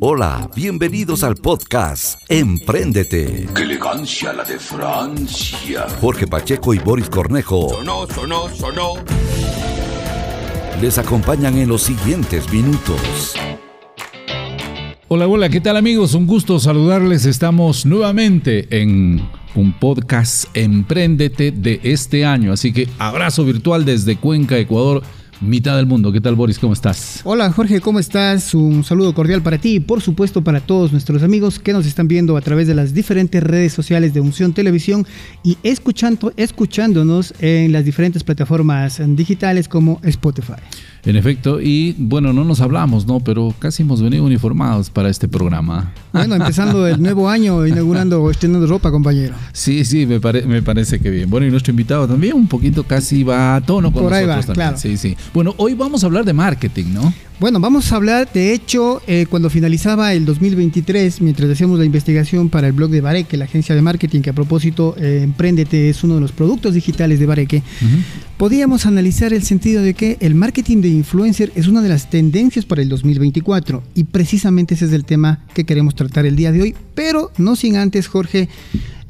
Hola, bienvenidos al podcast Empréndete. ¡Qué elegancia la de Francia! Jorge Pacheco y Boris Cornejo Sonó, sonó, sonó. les acompañan en los siguientes minutos. Hola, hola, ¿qué tal amigos? Un gusto saludarles. Estamos nuevamente en un podcast Empréndete de este año. Así que abrazo virtual desde Cuenca, Ecuador, mitad del mundo. ¿Qué tal Boris? ¿Cómo estás? Hola Jorge, ¿cómo estás? Un saludo cordial para ti y por supuesto para todos nuestros amigos que nos están viendo a través de las diferentes redes sociales de Unción Televisión y escuchando, escuchándonos en las diferentes plataformas digitales como Spotify. En efecto, y bueno, no nos hablamos, ¿no? Pero casi hemos venido uniformados para este programa. Bueno, empezando el nuevo año, inaugurando, estrenando ropa, compañero. Sí, sí, me, pare- me parece que bien. Bueno, y nuestro invitado también un poquito casi va a tono con Por ahí nosotros va, también. claro. Sí, sí. Bueno, hoy vamos a hablar de marketing, ¿no? Bueno, vamos a hablar, de hecho, eh, cuando finalizaba el 2023, mientras hacíamos la investigación para el blog de Bareque, la agencia de marketing, que a propósito, eh, Emprendete es uno de los productos digitales de Bareque, podíamos analizar el sentido de que el marketing de influencer es una de las tendencias para el 2024 y precisamente ese es el tema que queremos tratar el día de hoy, pero no sin antes, Jorge,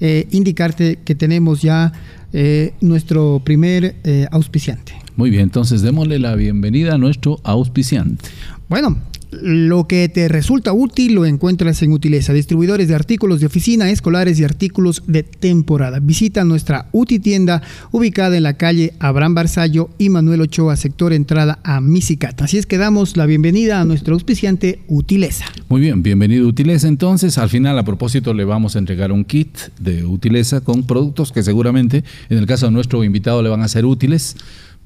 eh, indicarte que tenemos ya eh, nuestro primer eh, auspiciante. Muy bien, entonces démosle la bienvenida a nuestro auspiciante. Bueno, lo que te resulta útil lo encuentras en Utileza, distribuidores de artículos de oficina, escolares y artículos de temporada. Visita nuestra Uti tienda ubicada en la calle Abraham Barzallo y Manuel Ochoa, sector entrada a Misicata. Así es que damos la bienvenida a nuestro auspiciante Utileza. Muy bien, bienvenido Utileza. Entonces, al final, a propósito, le vamos a entregar un kit de Utileza con productos que seguramente, en el caso de nuestro invitado, le van a ser útiles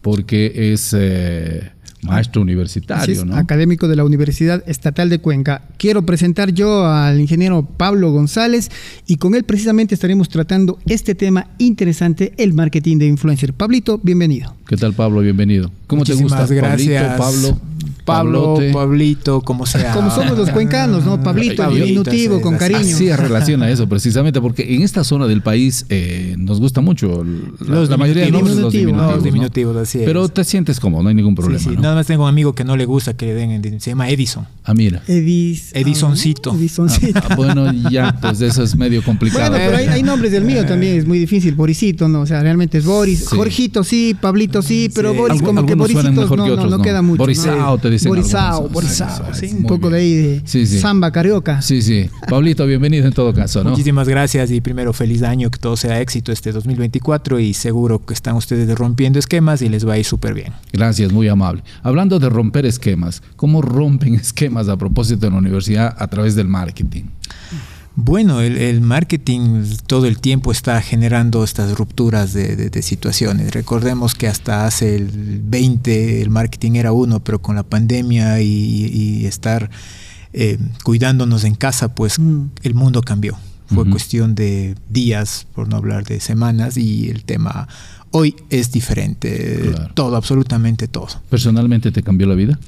porque es eh, maestro universitario, es, ¿no? académico de la Universidad Estatal de Cuenca. Quiero presentar yo al ingeniero Pablo González y con él precisamente estaremos tratando este tema interesante, el marketing de influencer. Pablito, bienvenido. ¿Qué tal, Pablo? Bienvenido. ¿Cómo te gusta? Muchísimas gracias. Pablito, Pablo, Pablo, Pablote. Pablito, como sea. Como somos los cuencanos, ¿no? Pablito, Pablito, diminutivo, sí, con cariño. Así es relación a eso, precisamente, porque en esta zona del país eh, nos gusta mucho la, Los la mayoría de diminutivos. los Diminutivos. Los ¿no? diminutivos, así es. Pero te sientes cómodo, no hay ningún Sí, problema. sí. ¿no? Nada más tengo un amigo que no le gusta que le den, se llama Edison. Ah, mira. Edis, Edisoncito. ah, Edisoncito. Ah, bueno, ya, pues eso es medio complicado. Bueno, pero hay, hay nombres del mío también, es muy difícil. Borisito, ¿no? O sea, realmente es Boris. Sí. Jorgito sí, Pablito sí, pero Sí. Boris como que Borisitos mejor no, que no, otros, no ¿no? queda mucho. Borisao, ¿no? te dicen Borisao, algunos. Borisao, Sí, un poco bien. de ahí de Sí, sí. samba carioca. Sí, sí. Pablito, bienvenido en todo caso, ¿no? Muchísimas gracias y primero feliz año, que todo sea éxito este 2024 y seguro que están ustedes rompiendo esquemas y les va a ir súper bien. Gracias, muy amable. Hablando de romper esquemas, ¿cómo rompen esquemas a propósito en la universidad a través del marketing? Bueno, el, el marketing todo el tiempo está generando estas rupturas de, de- de situaciones. Recordemos que hasta hace el 20 el marketing era uno, pero con la pandemia y, y estar eh, cuidándonos en casa, pues Mm. el mundo cambió. Fue cuestión de días, por no hablar de semanas, y el tema hoy es diferente. Claro. Todo, absolutamente todo. ¿Personalmente te cambió la vida?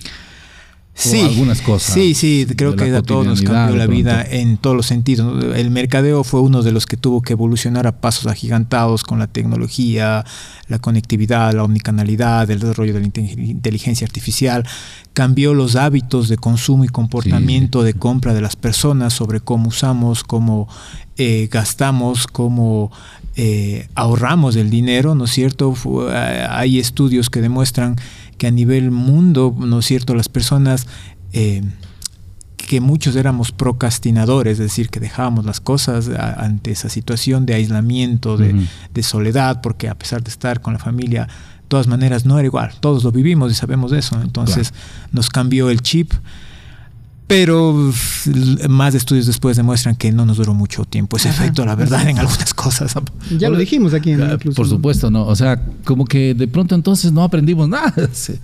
Sí, algunas cosas Sí, sí, creo que a todos nos cambió la vida en todos los sentidos. El mercadeo fue uno de los que tuvo que evolucionar a pasos agigantados con la tecnología, la conectividad, la omnicanalidad, el desarrollo de la inte- inteligencia artificial. Cambió los hábitos de consumo y comportamiento de compra de las personas sobre cómo usamos, cómo eh, gastamos, cómo eh, ahorramos el dinero, ¿no es cierto? Eh, hay estudios que demuestran que a nivel mundo, ¿no es cierto?, las personas eh, que muchos éramos procrastinadores, es decir, que dejábamos las cosas a- ante esa situación de aislamiento, de, soledad, porque a pesar de estar con la familia, de todas maneras no era igual, todos lo vivimos y sabemos de eso, entonces nos cambió el chip. Pero más estudios después demuestran que no nos duró mucho tiempo ese Ajá. efecto, la verdad, en algunas cosas. Ya lo dijimos aquí en Ah, incluso. Por supuesto, ¿no? O sea, como que de pronto entonces no aprendimos nada. Sí.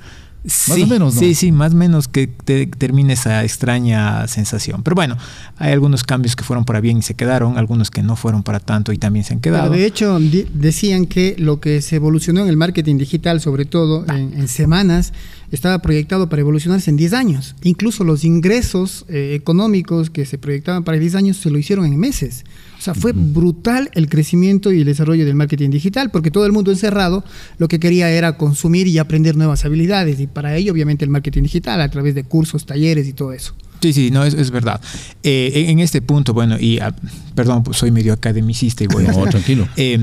Sí, o menos, ¿no? Sí, sí, más o menos que te termine esa extraña sensación. Pero bueno, hay algunos cambios que fueron para bien y se quedaron, algunos que no fueron para tanto y también se han Pero quedado. de hecho, decían que lo que se evolucionó en el marketing digital, sobre todo en, en semanas, estaba proyectado para evolucionarse en 10 años. Incluso los ingresos eh, económicos que se proyectaban para 10 años se lo hicieron en meses. O sea, fue brutal el crecimiento y el desarrollo del marketing digital, porque todo el mundo encerrado lo que quería era consumir y aprender nuevas habilidades. Y para ello, obviamente, el marketing digital a través de cursos, talleres y todo eso. Sí, sí, no, es, es verdad. Eh, en este punto, bueno, y ah, perdón, pues soy medio academicista y voy a... No, tranquilo. Eh,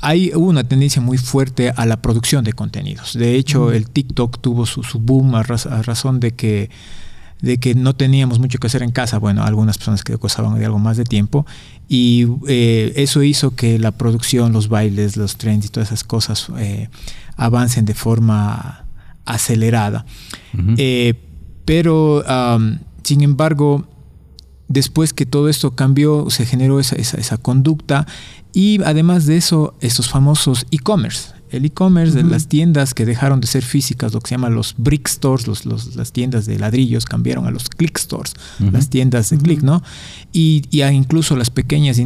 hay una tendencia muy fuerte a la producción de contenidos. De hecho, el TikTok tuvo su, su boom a, raz a, razón de que, de que no teníamos mucho que hacer en casa. Bueno, algunas personas que gozaban de algo más de tiempo. Y eh, eso hizo que la producción, los bailes, los trends y todas esas cosas eh, avancen de forma acelerada. Uh -huh. eh, pero, um, sin embargo, después que todo esto cambió, se generó esa, esa, esa conducta y además de eso, estos famosos e-commerce. El e-commerce uh -huh. de las tiendas que dejaron de ser físicas, lo que se llama los brick stores, los, los, las tiendas de ladrillos, cambiaron a los click stores, uh -huh. las tiendas de uh -huh. click, ¿no? Y, y incluso las pequeñas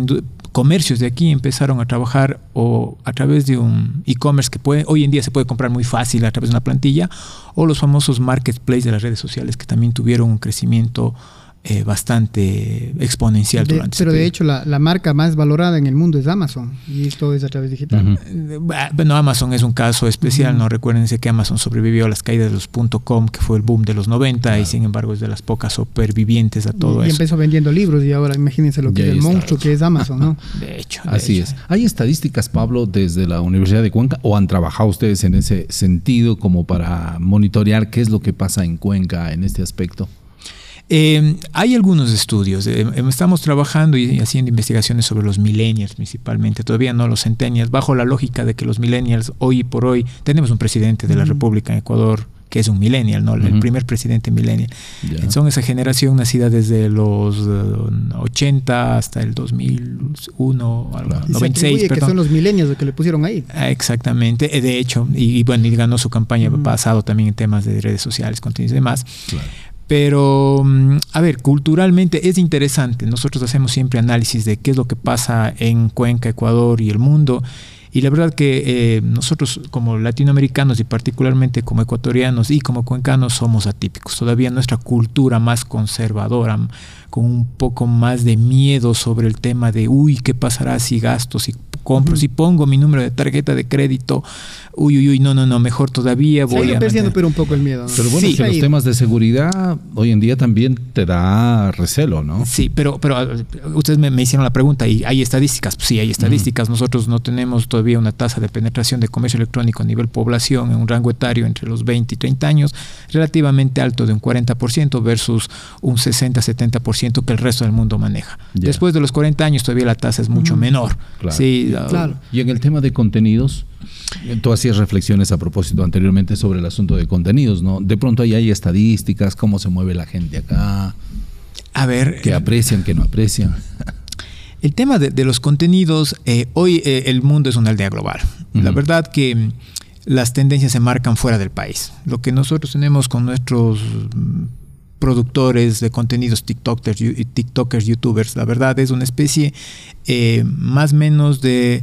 comercios de aquí empezaron a trabajar o a través de un e-commerce que puede, hoy en día se puede comprar muy fácil a través de una plantilla, o los famosos marketplaces de las redes sociales que también tuvieron un crecimiento eh, bastante exponencial de, durante Pero de hecho la, la, marca más valorada en el mundo es Amazon y esto es a través digital. Uh -huh. Bueno, Amazon es un caso especial, uh -huh. no recuérdense que Amazon sobrevivió a las caídas de los .com, que fue el boom de los 90 claro. y sin embargo es de las pocas supervivientes a todo y, eso. Y empezó vendiendo libros y ahora imagínense lo que ya es el monstruo que es Amazon, ¿no? de hecho. De Así hecho. es. ¿Hay estadísticas, Pablo, desde la Universidad de Cuenca o han trabajado ustedes en ese sentido como para monitorear qué es lo que pasa en Cuenca en este aspecto? Eh, hay algunos estudios, eh, estamos trabajando y haciendo investigaciones sobre los millennials principalmente, todavía no los centennials, bajo la lógica de que los millennials hoy por hoy tenemos un presidente de la República en Ecuador que es un millennial, ¿no? Uh -huh. el primer presidente millennial. Yeah. Son esa generación nacida desde los uh, 80 hasta el 2001, claro. 96, perdón. que son los millennials los que le pusieron ahí. Exactamente, eh, de hecho, y, y bueno, y ganó su campaña uh -huh. pasado también en temas de redes sociales, contenidos y demás. Claro. Pero, mm, a ver, culturalmente es interesante. Nosotros hacemos siempre análisis de qué es lo que pasa en Cuenca, Ecuador y el mundo. Y la verdad que eh, nosotros como latinoamericanos y particularmente como ecuatorianos y como cuencanos somos atípicos. Todavía nuestra cultura más conservadora, con un poco más de miedo sobre el tema de, uy, ¿qué pasará si gasto, si compro, uh -huh. si pongo mi número de tarjeta de crédito? Uy, uy, uy, no, no, no, mejor todavía voy Se a... perdiendo pero un poco el miedo. Pero bueno, sí. que los temas de seguridad hoy en día también te da recelo, ¿no? Sí, pero, pero ustedes me, me hicieron la pregunta y hay estadísticas. Pues sí, hay estadísticas. Uh -huh. Nosotros no tenemos todavía una tasa de penetración de comercio electrónico a nivel población en un rango etario entre los 20 y 30 años relativamente alto de un 40% versus un 60-70% que el resto del mundo maneja. Yeah. Después de los 40 años todavía la tasa es mucho menor. Claro. Sí, claro. Y en el tema de contenidos, Tú hacías reflexiones a propósito anteriormente sobre el asunto de contenidos, ¿no? De pronto ahí hay estadísticas, cómo se mueve la gente acá. A ver. Que aprecian, que no aprecian. El tema de, de los contenidos, eh, hoy eh, el mundo es una aldea global. Uh -huh. La verdad que mm, las tendencias se marcan fuera del país. Lo que nosotros tenemos con nuestros mm, productores de contenidos, TikTokers, TikTokers, YouTubers, la verdad es una especie eh, más o menos de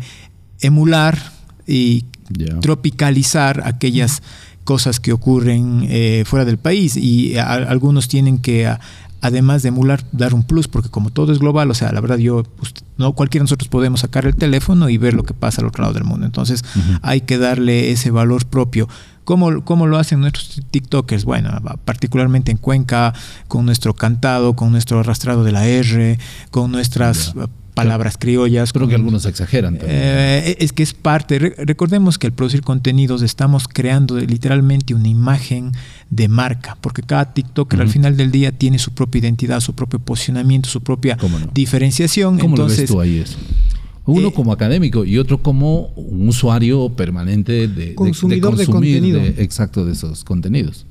emular y yeah. tropicalizar aquellas cosas que ocurren eh, fuera del país y a, algunos tienen que a, además de emular dar un plus porque como todo es global o sea la verdad yo pues, no cualquiera de nosotros podemos sacar el teléfono y ver lo que pasa al otro lado del mundo entonces uh -huh. hay que darle ese valor propio ¿Cómo, ¿Cómo, lo hacen nuestros TikTokers? Bueno, particularmente en Cuenca, con nuestro cantado, con nuestro arrastrado de la R, con nuestras yeah palabras criollas. Creo que algunos exageran. Eh, es que es parte. Re recordemos que al producir contenidos estamos creando literalmente una imagen de marca, porque cada TikToker uh -huh. al final del día tiene su propia identidad, su propio posicionamiento, su propia no? diferenciación. ¿Cómo Entonces, lo ves tú ahí eso? Uno eh, como académico y otro como un usuario permanente de, consumidor de, de, consumir, de contenido. De, exacto, de esos contenidos.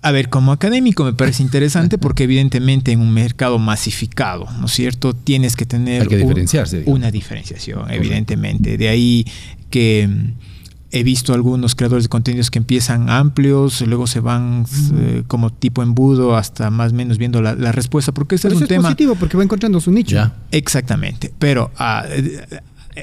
A ver, como académico me parece interesante porque evidentemente en un mercado masificado, ¿no es cierto? Tienes que tener Hay que diferenciarse, un, una diferenciación, evidentemente. De ahí que he visto algunos creadores de contenidos que empiezan amplios, luego se van eh, como tipo embudo hasta más o menos viendo la, la respuesta, porque ese Pero es un es tema positivo porque va encontrando su nicho. Ya. Exactamente, pero uh,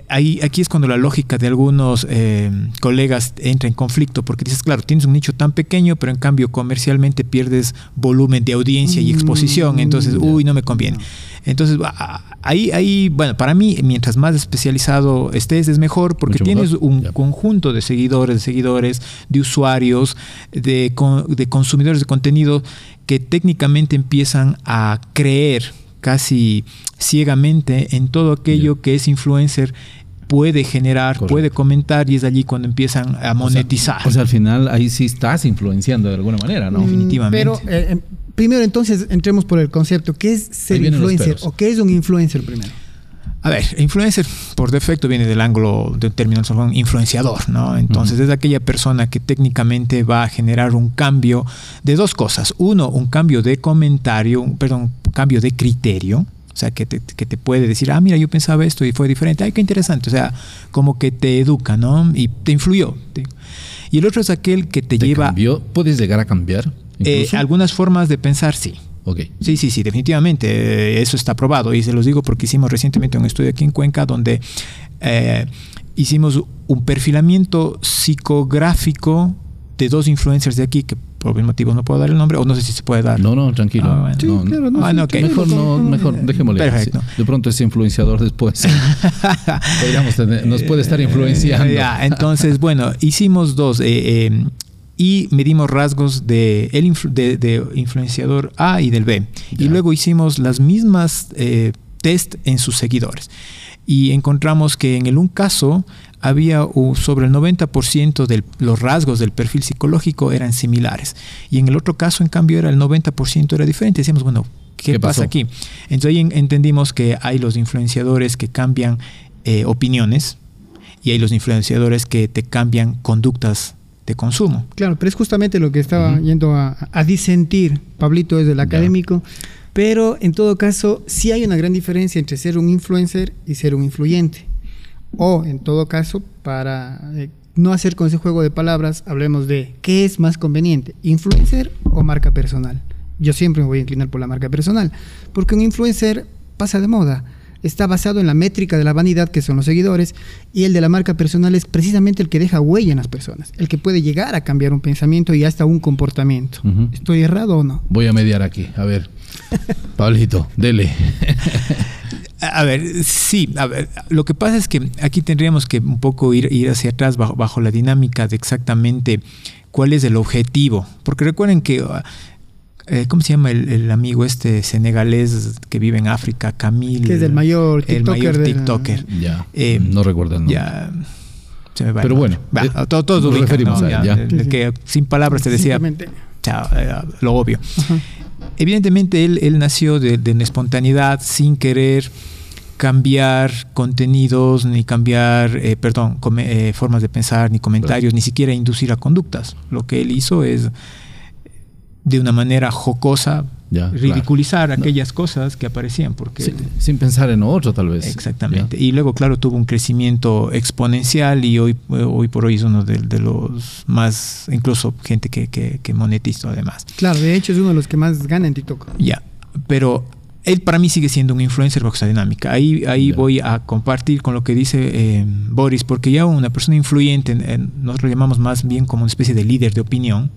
ahí, aquí es cuando la lógica de algunos eh, colegas entra en conflicto, porque dices, claro, tienes un nicho tan pequeño, pero en cambio comercialmente pierdes volumen de audiencia y exposición, entonces, Mm, uy, no me conviene. Entonces, ah, ahí, ahí, bueno, para mí, mientras más especializado estés, es mejor, porque Mucho tienes mejor, un conjunto de seguidores, de seguidores, de usuarios, de, de consumidores de contenido que técnicamente empiezan a creer casi ciegamente en todo aquello que es influencer puede generar, Correcto. puede comentar y es allí cuando empiezan a monetizar. O sea, al final ahí sí estás influenciando de alguna manera, ¿no? Mm, Definitivamente. Pero eh, em, primero entonces entremos por el concepto. ¿Qué es ser influencer? ¿O qué es un influencer primero? A ver, influencer por defecto viene del ángulo del término influenciador, ¿no? Entonces es aquella persona que técnicamente va a generar un cambio de dos cosas. Uno, un cambio de comentario, un- perdón, un cambio de criterio. O sea, que te, que te puede decir, ah, mira, yo pensaba esto y fue diferente. Ay, qué interesante. O sea, como que te educa, ¿no? Y te influyó. Y el otro es aquel que te, ¿Te lleva cambió? ¿Puedes llegar a cambiar? eh, algunas formas de pensar, sí. Ok. Sí, sí, sí, definitivamente. eh, Eso está probado. Y se los digo porque hicimos recientemente un estudio aquí en Cuenca donde eh, hicimos un perfilamiento psicográfico de dos influencers de aquí, que por algún motivo no puedo dar el nombre, o no sé si se puede dar. No, no, tranquilo. Ah, bueno. Sí, No, claro, no, Ah, no, ok. claro, Mejor no, mejor dejémosle. Perfecto. De pronto ese influenciador después podríamos tener- nos puede estar influenciando. Eh, ya, entonces, bueno, hicimos dos eh, eh, y medimos rasgos de, el influ- de, de influenciador A y del B. Y Ya. luego hicimos las mismas eh, test en sus seguidores. Y encontramos que en el un caso había uh, sobre el 90% de los rasgos del perfil psicológico eran similares. Y en el otro caso, en cambio, era el 90% era diferente. Decíamos, bueno, ¿qué, ¿Qué pasa aquí? Entonces ahí en- entendimos que hay los influenciadores que cambian eh, opiniones y hay los influenciadores que te cambian conductas de consumo. Claro, pero es justamente lo que estaba yendo a, a disentir. Pablito es del académico. Pero en todo caso, sí hay una gran diferencia entre ser un influencer y ser un influyente. O en todo caso, para eh, no hacer con ese juego de palabras, hablemos de qué es más conveniente, influencer o marca personal. Yo siempre me voy a inclinar por la marca personal, porque un influencer pasa de moda. Está basado en la métrica de la vanidad, que son los seguidores, y el de la marca personal es precisamente el que deja huella en las personas, el que puede llegar a cambiar un pensamiento y hasta un comportamiento. ¿Estoy errado o no? Voy a mediar aquí. A ver. Pablito, dele. A a ver, sí, a ver, lo que pasa es que aquí tendríamos que un poco ir, ir hacia atrás bajo, bajo la dinámica de exactamente cuál es el objetivo. Porque recuerden que, ah, eh, ¿cómo se llama el, el amigo este senegalés que vive en África? Camil. Que es el mayor El mayor TikToker de la- TikToker. Ya. Eh, no recuerdo el nombre. Ya. Se me va Pero bueno, Va, eh, todo- todos nos ubican, referimos ¿no? a él, Ya, ya. el que sin palabras te decía, chao, eh, lo obvio. Ajá. Evidentemente él, él nació de, de una espontaneidad sin querer cambiar contenidos, ni cambiar, eh, perdón, come- eh, formas de pensar, ni comentarios, ni siquiera inducir a conductas. Lo que él hizo es, de una manera jocosa, Ya, ridiculizar aquellas cosas que aparecían, porque... Sin pensar en otro, tal vez. Exactamente. Y luego, claro, tuvo un crecimiento exponencial y hoy, hoy por hoy es uno de, de los más, incluso gente que, que, que monetiza además. Claro, de hecho es uno de los que más gana en TikTok. Ya, pero él para mí sigue siendo un influencer bajo esa dinámica. Ahí, ahí voy a compartir con lo que dice eh, Boris, porque ya una persona influyente, en- en- nosotros lo llamamos más bien como una especie de líder de opinión,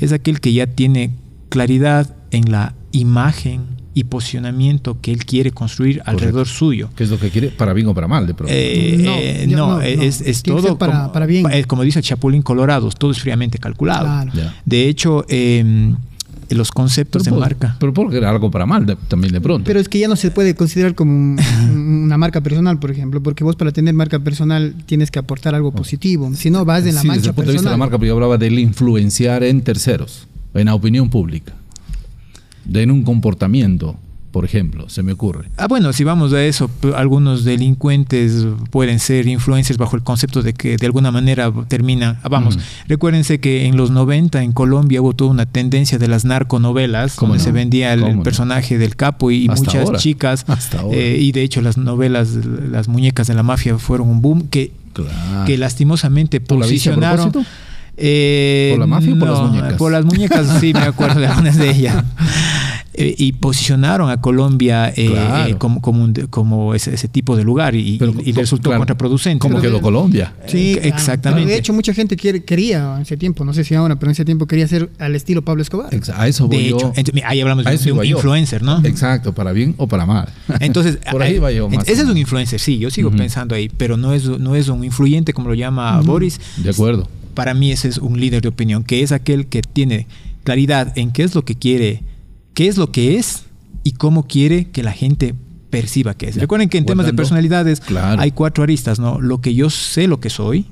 es aquel que ya tiene claridad en la imagen y posicionamiento que él quiere construir alrededor suyo. ¿Qué es lo que quiere? Para bien o para mal, de pronto. Eh, No, eh, no, no, no. es, es todo para- como, para bien. eh, como dice Chapulín Colorado, todo es fríamente calculado. Claro. De hecho, eh, los conceptos de marca. Pero porque era algo para mal de- también de pronto. Pero es que ya no se puede considerar como un- una marca personal, por ejemplo, porque vos para tener marca personal tienes que aportar algo positivo. Si no, vas de la Sí, desde el punto de vista de la marca, porque yo hablaba del influenciar en terceros, en la opinión pública, de en un comportamiento, por ejemplo, se me ocurre. Ah, bueno, si vamos a eso, algunos delincuentes pueden ser influencers bajo el concepto de que de alguna manera terminan. ah, Vamos, Mm. recuérdense que en los 90 en Colombia hubo toda una tendencia de las narconovelas, ¿Cómo donde no? se vendía el, personaje del capo y, Hasta muchas ahora. chicas. Hasta ahora. eh, y de hecho las novelas, las muñecas de la mafia fueron un boom que, Claro. que lastimosamente ¿Tú la viste a posicionaron. Eh, ¿Por la mafia o por las muñecas? Por las muñecas, sí, me acuerdo de algunas de ellas. eh, y posicionaron a Colombia eh, Claro. eh, como, como, un- como ese, ese tipo de lugar y, Pero, y co- resultó claro, contraproducente. ¿Cómo ¿no? quedó Colombia? Sí, Eh, claro. exactamente. De hecho, mucha gente quiere- quería en ese tiempo, no sé si ahora, pero en ese tiempo quería ser al estilo Pablo Escobar. A eso voy De yo. hecho, ahí hablamos A de, de un yo. influencer, ¿no? Exacto, para bien o para mal. Entonces, por ahí va yo más. Ese es un influencer, sí, yo sigo pensando ahí, pero no es, no es un influyente como lo llama Boris. De acuerdo. Para mí ese es un líder de opinión, que es aquel que tiene claridad en qué es lo que quiere, qué es lo que es y cómo quiere que la gente perciba que es. Ya, Recuerden que en temas de personalidades Claro. hay cuatro aristas, ¿no? Lo que yo sé lo que soy,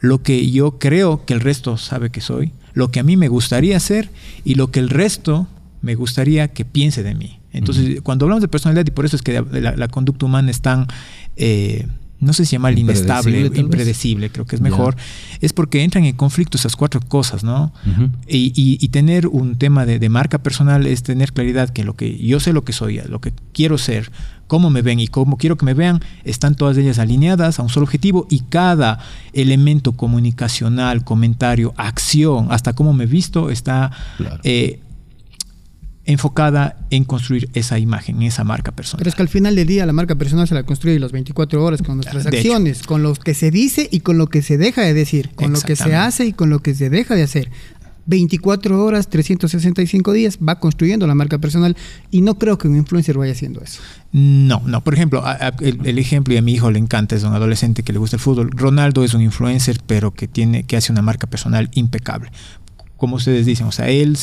lo que yo creo que el resto sabe que soy, lo que a mí me gustaría ser y lo que el resto me gustaría que piense de mí. Entonces, cuando hablamos de personalidad, y por eso es que la, la conducta humana es tan, eh, no sé si llamarla Impredecible, inestable, impredecible, creo que es mejor, es porque entran en conflicto esas cuatro cosas, ¿no? Y, y- y tener un tema de, de marca personal es tener claridad que lo que yo sé lo que soy, lo que quiero ser, cómo me ven y cómo quiero que me vean, están todas ellas alineadas a un solo objetivo y cada elemento comunicacional, comentario, acción, hasta cómo me he visto, está Claro. eh, enfocada en construir esa imagen, esa marca personal. Pero es que al final del día la marca personal se la construye las 24 horas con nuestras De hecho. acciones, con lo que se dice y con lo que se deja de decir, con lo que se hace y con lo que se deja de hacer. 24 horas, 365 días va construyendo la marca personal y no creo que un influencer vaya haciendo eso. No, no. Por ejemplo, a- a- el, el ejemplo y a mi hijo le encanta es un adolescente que le gusta el fútbol. Ronaldo es un influencer, pero que tiene, que hace una marca personal impecable. Como ustedes dicen, o sea, él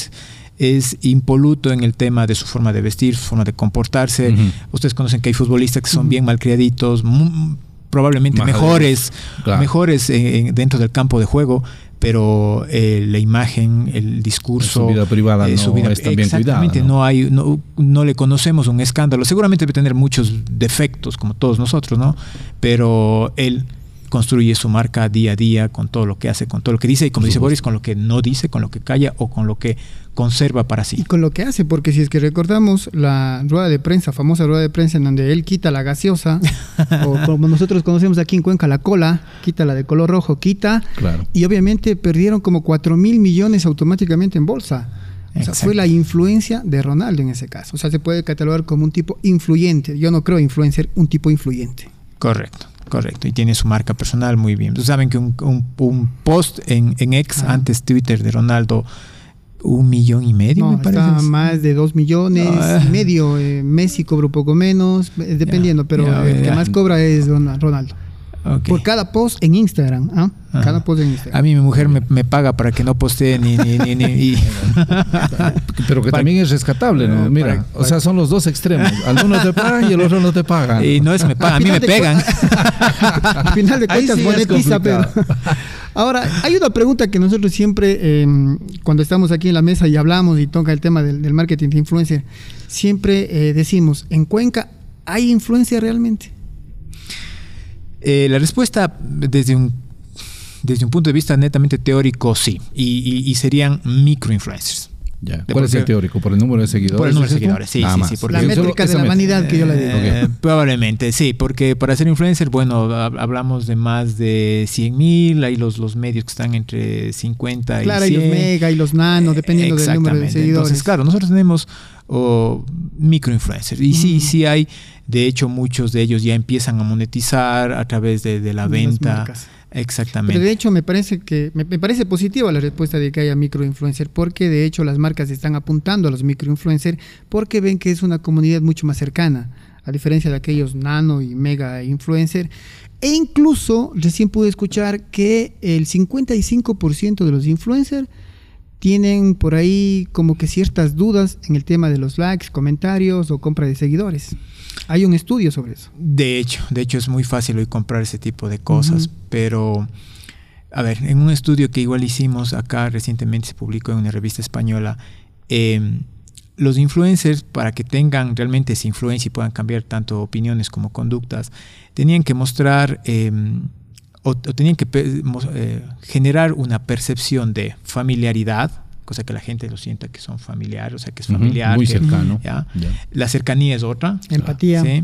es impoluto en el tema de su forma de vestir, su forma de comportarse. Ustedes conocen que hay futbolistas que son bien malcriaditos, probablemente mejores, Claro. mejores en- en- dentro del campo de juego, pero eh, la imagen, el discurso, Su vida privada eh, su no vida- es tan bien exactamente, cuidada, ¿no? no hay, no, no le conocemos un escándalo. Seguramente debe tener muchos defectos, como todos nosotros, ¿no? Pero él construye su marca día a día con todo lo que hace, con todo lo que dice, y como dice. Boris, con lo que no dice, con lo que calla o con lo que conserva para Y sí. con lo que hace, porque si es que recordamos la rueda de prensa, famosa rueda de prensa en donde él quita la gaseosa, o como nosotros conocemos aquí en Cuenca, la cola, quita la de color rojo, quita, Claro. y obviamente perdieron como 4 mil millones automáticamente en bolsa. O sea, fue la influencia de Ronaldo en ese caso. O sea, se puede catalogar como un tipo influyente. Yo no creo influencer, un tipo influyente. Correcto, correcto. Y tiene su marca personal muy bien. Ustedes saben que un, un- un post en, en ex, Ah. antes Twitter de Ronaldo, un millón y medio, No, me parece. está más de 2 millones No, y eh. medio. Eh, Messi cobra un poco menos, eh, dependiendo, pero el que más cobra es Ron- Ronaldo. Por cada post en Instagram. ¿ah? Cada post en Instagram. A mí mi mujer me, me paga para que no postee ni... ni, ni, ni- y- Pero que Para- también es rescatable, ¿no? Mira, para- o sea, son los dos extremos. Algunos te pagan y el otro no te pagan. y no es me pagan, a mí me pegan. Al final de cuentas sí es monetiza, pero. complicado. Ahora, hay una pregunta que nosotros siempre, eh, cuando estamos aquí en la mesa y hablamos y toca el tema del, del marketing de influencer, siempre eh, decimos, ¿en Cuenca hay influencia realmente? Eh, la respuesta desde un, desde un punto de vista netamente teórico, sí. Y, y- y serían microinfluencers. Ya. ¿Cuál es el teórico? ¿Por el número de seguidores? Por el número de seguidores, sí, Nada sí, más. sí, porque La métrica de la vanidad que yo le digo. Eh, Probablemente, sí, porque para ser influencer, bueno, hab- hablamos de más de 100 mil, hay los, los medios que están entre 50 Claro, y hay 100. los mega y los nano, dependiendo del número de seguidores. Entonces, claro, nosotros tenemos oh, microinfluencers. Y sí, Mm. sí hay, de hecho, muchos de ellos ya empiezan a monetizar a través de, de la De venta. Exactamente. Pero de hecho me parece que me, me parece positiva la respuesta de que haya microinfluencer porque de hecho las marcas están apuntando a los microinfluencers porque ven que es una comunidad mucho más cercana a diferencia de aquellos nano y mega influencer e incluso recién pude escuchar que el 55% de los influencers tienen por ahí como que ciertas dudas en el tema de los likes, comentarios o compra de seguidores. Hay un estudio sobre eso. De hecho, de hecho es muy fácil hoy comprar ese tipo de cosas, pero a ver, en un estudio que igual hicimos acá recientemente se publicó en una revista española, eh, los influencers para que tengan realmente esa influencia y puedan cambiar tanto opiniones como conductas, tenían que mostrar eh, o, o tenían que eh, generar una percepción de familiaridad, cosa que la gente lo sienta que son familiares, o sea que es familiar. muy que- cercano. La cercanía es otra. Empatía. ¿sí?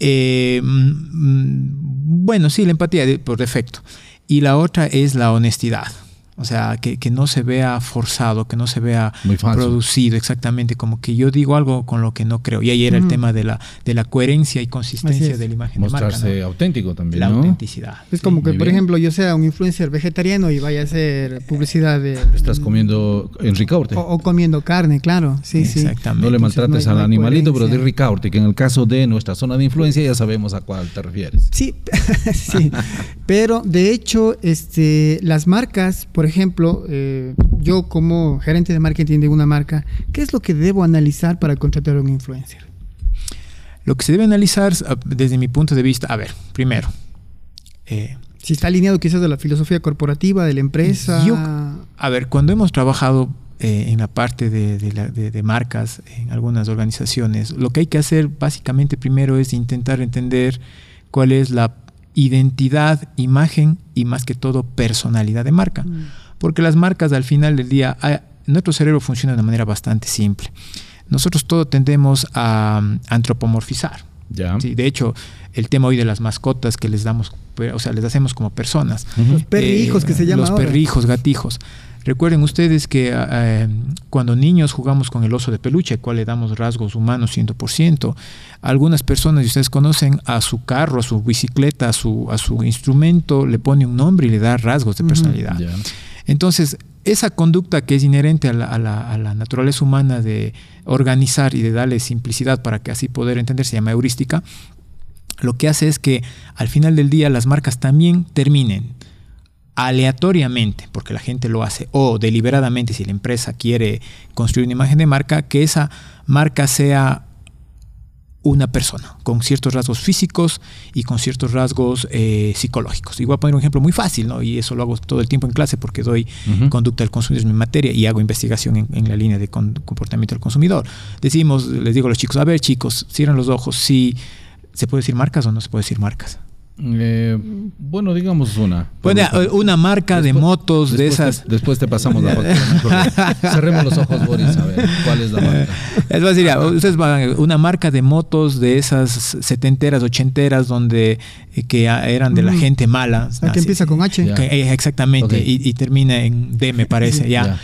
Eh, mm, mm, bueno, sí, la empatía de- por defecto. Y la otra es la honestidad. O sea, que, que, no se vea forzado, que no se vea producido, exactamente, como que yo digo algo con lo que no creo. Y ahí era Mm. el tema de la, de la coherencia y consistencia de la imagen Mostrarse de marca. ¿no? auténtico también, La ¿no? autenticidad. Es sí. como que, muy por bien. ejemplo, yo sea un influencer vegetariano y vaya a hacer publicidad de... Estás comiendo en Ricaurte. O, o comiendo carne, claro. Sí, sí. Exactamente. No le Entonces, maltrates no hay- al animalito, pero de. Ricaurte, que en el caso de nuestra zona de influencia ya sabemos a cuál te refieres. Sí, sí. Pero de hecho, este, las marcas, por ejemplo, eh, yo como gerente de marketing de una marca, ¿qué es lo que debo analizar para contratar a un influencer? Lo que se debe analizar a- desde mi punto de vista, a ver, primero, eh, Si está alineado quizás de la filosofía corporativa de la empresa. Yo- a ver, cuando hemos trabajado eh, en la parte de, de la- de- de marcas en algunas organizaciones, lo que hay que hacer básicamente primero es intentar entender cuál es la identidad, imagen y más que todo personalidad de marca. Mm. Porque las marcas al final del día, nuestro cerebro funciona de una manera bastante simple. Nosotros todo tendemos a mm, antropomorfizar. Ya. Sí, de hecho, el tema hoy de las mascotas que les damos, o sea, les hacemos como personas. Los perrijos que se llama Los ahora. perrijos, gatijos. Recuerden ustedes que ah, eh, cuando niños jugamos con el oso de peluche, al cual le damos rasgos humanos 100%, algunas personas, y ustedes conocen, a su carro, a su bicicleta, a su, a su instrumento, le pone un nombre y le da rasgos de personalidad. Entonces, esa conducta que es inherente a la, a la- a la naturaleza humana de organizar y de darle simplicidad para que así poder entender, se llama heurística, lo que hace es que al final del día las marcas también terminen aleatoriamente, porque la gente lo hace, o deliberadamente si la empresa quiere construir una imagen de marca, que esa marca sea una persona con ciertos rasgos físicos y con ciertos rasgos eh, psicológicos. Y voy a poner un ejemplo muy fácil, ¿no? y eso lo hago todo el tiempo en clase porque doy conducta del consumidor es mi materia y hago investigación en, en la línea de con- comportamiento del consumidor. Decimos, les digo a los chicos, a ver chicos, cierran los ojos, si se puede decir marcas o no se puede decir marcas. Eh, bueno, digamos una. Bueno, eh, una marca de Después- motos de esas. te- después te pasamos la factura. mejor. Cerremos los ojos, Boris, a ver cuál es la marca. Es ya, ustedes van, una marca de motos de esas setenteras, ochenteras, donde eh, que eran de la Mm. gente mala. La que empieza con H. Que, eh, exactamente, y, y termina en D, me parece, ya. Ya.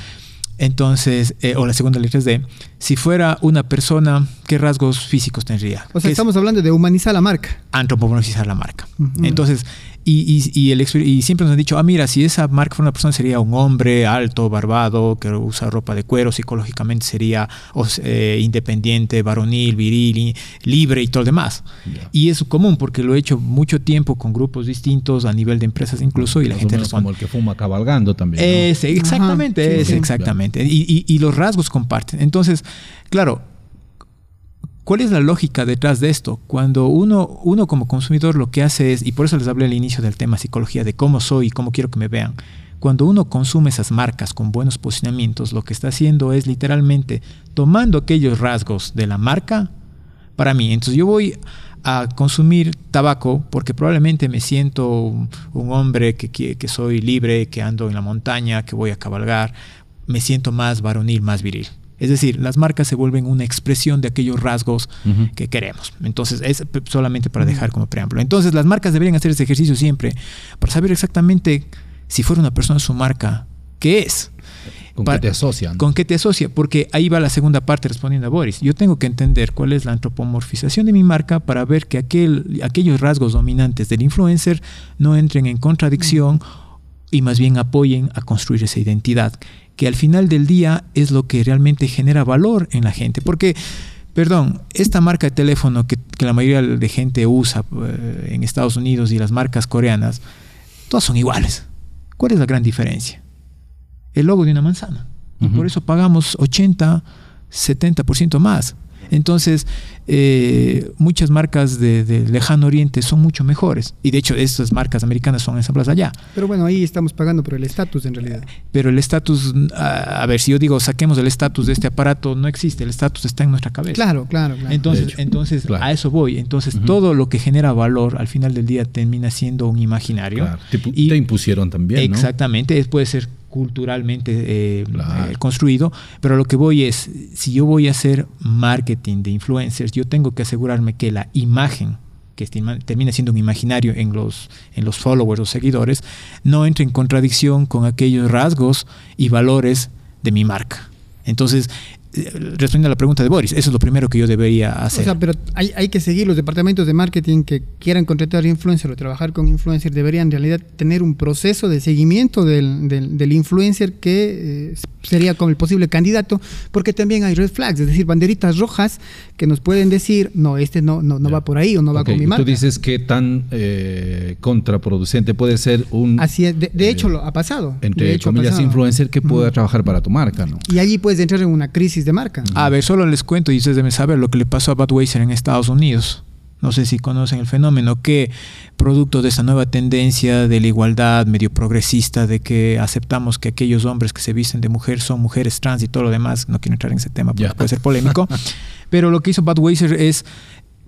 Entonces, eh, o la segunda letra es D. Si fuera una persona, ¿qué rasgos físicos tendría? O sea, ¿Qué es estamos hablando de humanizar la marca. antropomorfizar la marca. Entonces, y, y- y el y siempre nos han dicho, ah, mira, si esa marca fuera una persona, sería un hombre alto, barbado, que usa ropa de cuero, psicológicamente sería o eh, independiente, varonil, viril, y- libre y todo lo demás. Y es común porque lo he hecho mucho tiempo con grupos distintos, a nivel de empresas incluso, y la Más gente menos como responde. el que fuma cabalgando también. ¿no? Es, exactamente, Ajá, sí, es, sí. exactamente. Y, y- y los rasgos comparten. Entonces, claro, ¿cuál es la lógica detrás de esto? Cuando uno, uno como consumidor lo que hace es, y por eso les hablé al inicio del tema psicología, de cómo soy y cómo quiero que me vean. Cuando uno consume esas marcas con buenos posicionamientos, lo que está haciendo es literalmente tomando aquellos rasgos de la marca para mí. Entonces yo voy a consumir tabaco porque probablemente me siento un, hombre que, que, que soy libre, que ando en la montaña, que voy a cabalgar, me siento más varonil, más viril. Es decir, las marcas se vuelven una expresión de aquellos rasgos que queremos. Entonces, es solamente para dejar como preámbulo. Entonces, las marcas deberían hacer ese ejercicio siempre para saber exactamente si fuera una persona su marca, ¿qué es? ¿Con qué te asocian? ¿Con qué te asocia? Porque ahí va la segunda parte respondiendo a Boris. Yo tengo que entender cuál es la antropomorfización de mi marca para ver que aquel, aquellos rasgos dominantes del influencer no entren en contradicción y más bien apoyen a construir esa identidad, que al final del día es lo que realmente genera valor en la gente. Porque, perdón, esta marca de teléfono que, que la mayoría de gente usa eh, en Estados Unidos y las marcas coreanas, todas son iguales. ¿Cuál es la gran diferencia? el logo de una manzana. Y Ujú. por eso pagamos 80, 70% más. Entonces, eh, muchas marcas de, de lejano oriente son mucho mejores. Y de hecho, estas marcas americanas son ensambladas allá. Pero bueno, ahí estamos pagando por el estatus en realidad. Pero el estatus, a, a ver, si yo digo saquemos el estatus de este aparato, no existe. El estatus está en nuestra cabeza. Claro, claro, claro. Entonces, entonces Claro. a eso voy. Entonces, todo lo que genera valor al final del día termina siendo un imaginario. Claro, te, pu- Y- te impusieron también. Exactamente, puede ser culturalmente eh, Claro. eh, construido, pero lo que voy es, si yo voy a hacer marketing de influencers, yo tengo que asegurarme que la imagen que estima- termina siendo un imaginario en los, en los followers o seguidores, no entre en contradicción con aquellos rasgos y valores de mi marca. Entonces, respondiendo a la pregunta de Boris, eso es lo primero que yo debería hacer. O sea, pero hay, hay que seguir los departamentos de marketing que quieran contratar influencer o trabajar con influencer, deberían en realidad tener un proceso de seguimiento del, del- del influencer que eh, sería como el posible candidato, porque también hay red flags, es decir, banderitas rojas que nos pueden decir, no, este no, no, no va por ahí o no va con mi y marca. Tú dices que tan eh, contraproducente puede ser un Así es, de, de eh, hecho lo ha pasado. entre de hecho, ha comillas pasado. influencer que pueda trabajar para tu marca, ¿no? Y allí puedes entrar en una crisis de marca. A ver, solo les cuento y ustedes deben saber lo que le pasó a Budweiser en Estados Unidos. No sé si conocen el fenómeno que producto de esta nueva tendencia de la igualdad medio progresista, de que aceptamos que aquellos hombres que se visten de mujer son mujeres trans y todo lo demás, no quiero entrar en ese tema porque puede ser polémico, pero lo que hizo Budweiser es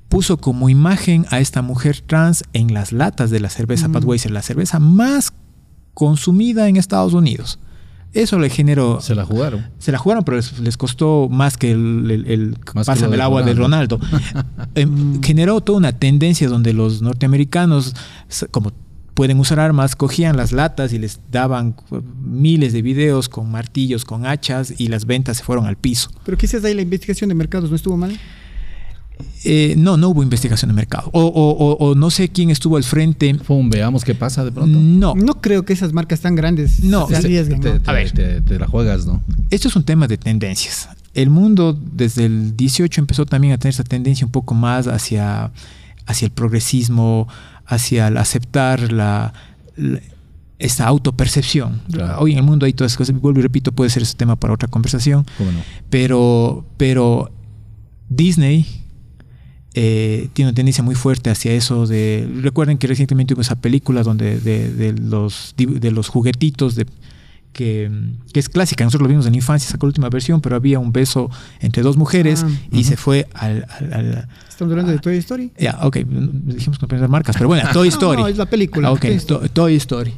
puso como imagen a esta mujer trans en las latas de la cerveza Mm. Budweiser, la cerveza más consumida en Estados Unidos. Eso le generó Se la jugaron. se la jugaron, pero les, les costó más que el, el- el Más que pásame lo de el agua de Ronaldo. Em, generó toda una tendencia donde los norteamericanos, como pueden usar armas, cogían las latas y les daban eh, miles de videos con martillos, con hachas y las ventas se fueron al piso. Pero quizás ahí la investigación de mercados no estuvo mal. Eh, no, no hubo investigación de mercado. O, o- o- o no sé quién estuvo al frente. Un veamos qué pasa de pronto. No, No creo que esas marcas tan grandes No, se arriesguen. Te, ¿no? te- A ver. te- te la juegas, ¿no? esto es un tema de tendencias. El mundo desde el 18 empezó también a tener esta tendencia un poco más hacia, hacia el progresismo, hacia el aceptar la, la- esta autopercepción. Claro. Hoy en el mundo hay todas esas cosas, vuelvo y repito, puede ser ese tema para otra conversación, ¿Cómo no? pero, pero Disney eh, tiene una tendencia muy fuerte hacia eso de recuerden que recientemente hubo esa película donde de, de los de los juguetitos de que, que es clásica, nosotros lo vimos en la infancia, sacó la última versión, pero había un beso entre dos mujeres Ah, y ujú. se fue al, al- al- Estamos hablando de Toy Story. ya, ok, dijimos que no pensar marcas, pero bueno, Toy No, Story. no, es la película. Ah, ok, Toy Story. To- Toy Story.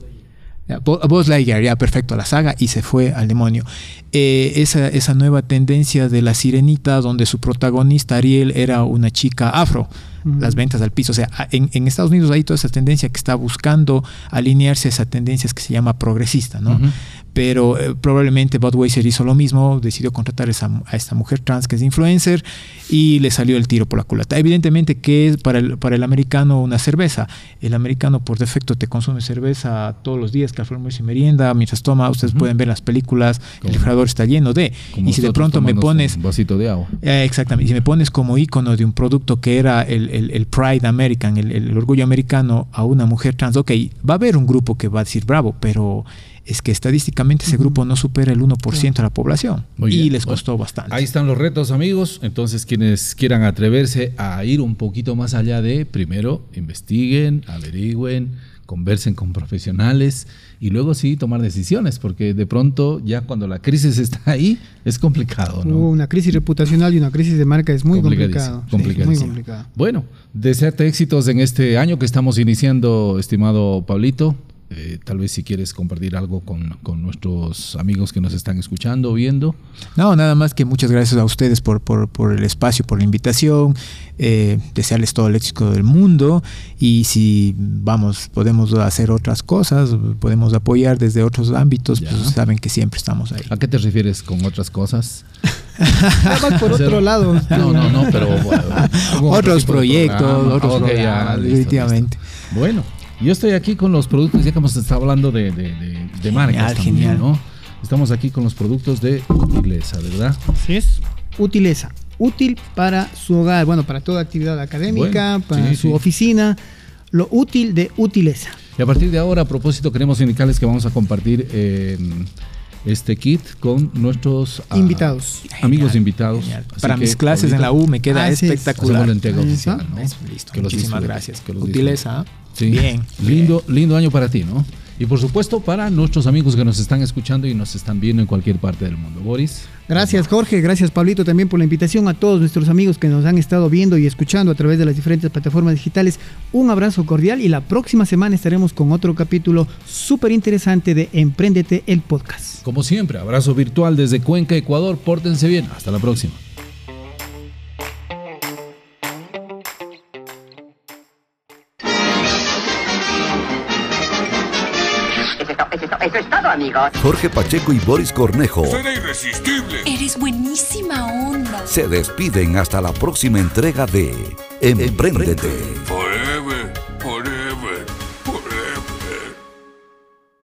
Buzz Lightyear, ya perfecto, la saga y se fue al demonio. Eh, esa, esa nueva tendencia de la sirenita, donde su protagonista Ariel era una chica afro, Las ventas al piso. O sea, en, en Estados Unidos hay toda esa tendencia que está buscando alinearse a esa tendencia que se llama progresista, ¿no? Pero eh, probablemente Budweiser hizo lo mismo, decidió contratar esa- a esta mujer trans que es influencer y le salió el tiro por la culata. Evidentemente que es para el, para el americano una cerveza. El americano por defecto te consume cerveza todos los días, café, almuerzo y merienda, mientras toma, ustedes pueden ver las películas, Como- el refrigerador está lleno de... Como y si de pronto me pones... Un vasito de agua. Eh, exactamente. Si me pones como ícono de un producto que era el, el- el Pride American, el, el orgullo americano, a una mujer trans, ok, va a haber un grupo que va a decir bravo, pero es que estadísticamente ese grupo no supera el 1% de la población. Muy y bien. les Bueno, costó bastante. Ahí están los retos, amigos. Entonces, quienes quieran atreverse a ir un poquito más allá de, primero, investiguen, averigüen, conversen con profesionales y luego sí tomar decisiones, porque de pronto ya cuando la crisis está ahí, es complicado, ¿no? Hubo una crisis reputacional y una crisis de marca es muy complicado. Sí, muy complicado. Bueno, desearte éxitos en este año que estamos iniciando, estimado Pablito. Eh, tal vez si quieres compartir algo con, con nuestros amigos que nos están escuchando, viendo. No, nada más que muchas gracias a ustedes por, por, por el espacio, por la invitación, eh, desearles todo el éxito del mundo y si vamos, podemos hacer otras cosas, podemos apoyar desde otros ámbitos, Ya. pues saben que siempre estamos ahí. ¿A qué te refieres con otras cosas? Nada más por otro lado. No, no, no, pero bueno, otro Otros proyectos, otros ya, listo, definitivamente. listo. Bueno, yo estoy aquí con los productos, ya que hemos estado hablando de, de, de, de marcas también, genial. ¿no? Estamos aquí con los productos de Utileza, ¿verdad? Así es. Utileza. Útil para su hogar, bueno, para toda actividad académica, Bueno, para sí, su sí. oficina. Lo útil de Utileza. Y a partir de ahora, a propósito, queremos indicarles que vamos a compartir eh, este kit con nuestros ah, Invitados. amigos Genial, invitados. genial. Para que, mis clases en la U me queda Ah, espectacular. hacemos la entrega Ahí oficial, está. ¿no? Es- listo. Que los Muchísimas gracias. que. ¿ah? Sí. Bien. Lindo, lindo año para ti, ¿no? Y por supuesto para nuestros amigos que nos están escuchando y nos están viendo en cualquier parte del mundo. Boris. Gracias Jorge, gracias Pablito también por la invitación a todos nuestros amigos que nos han estado viendo y escuchando a través de las diferentes plataformas digitales. Un abrazo cordial y la próxima semana estaremos con otro capítulo súper interesante de Emprendete el podcast. Como siempre, abrazo virtual desde Cuenca, Ecuador. Pórtense bien. Hasta la próxima. Amigos. Jorge Pacheco y Boris Cornejo Será irresistible. Eres buenísima onda. se despiden hasta la próxima entrega de Emprendete. For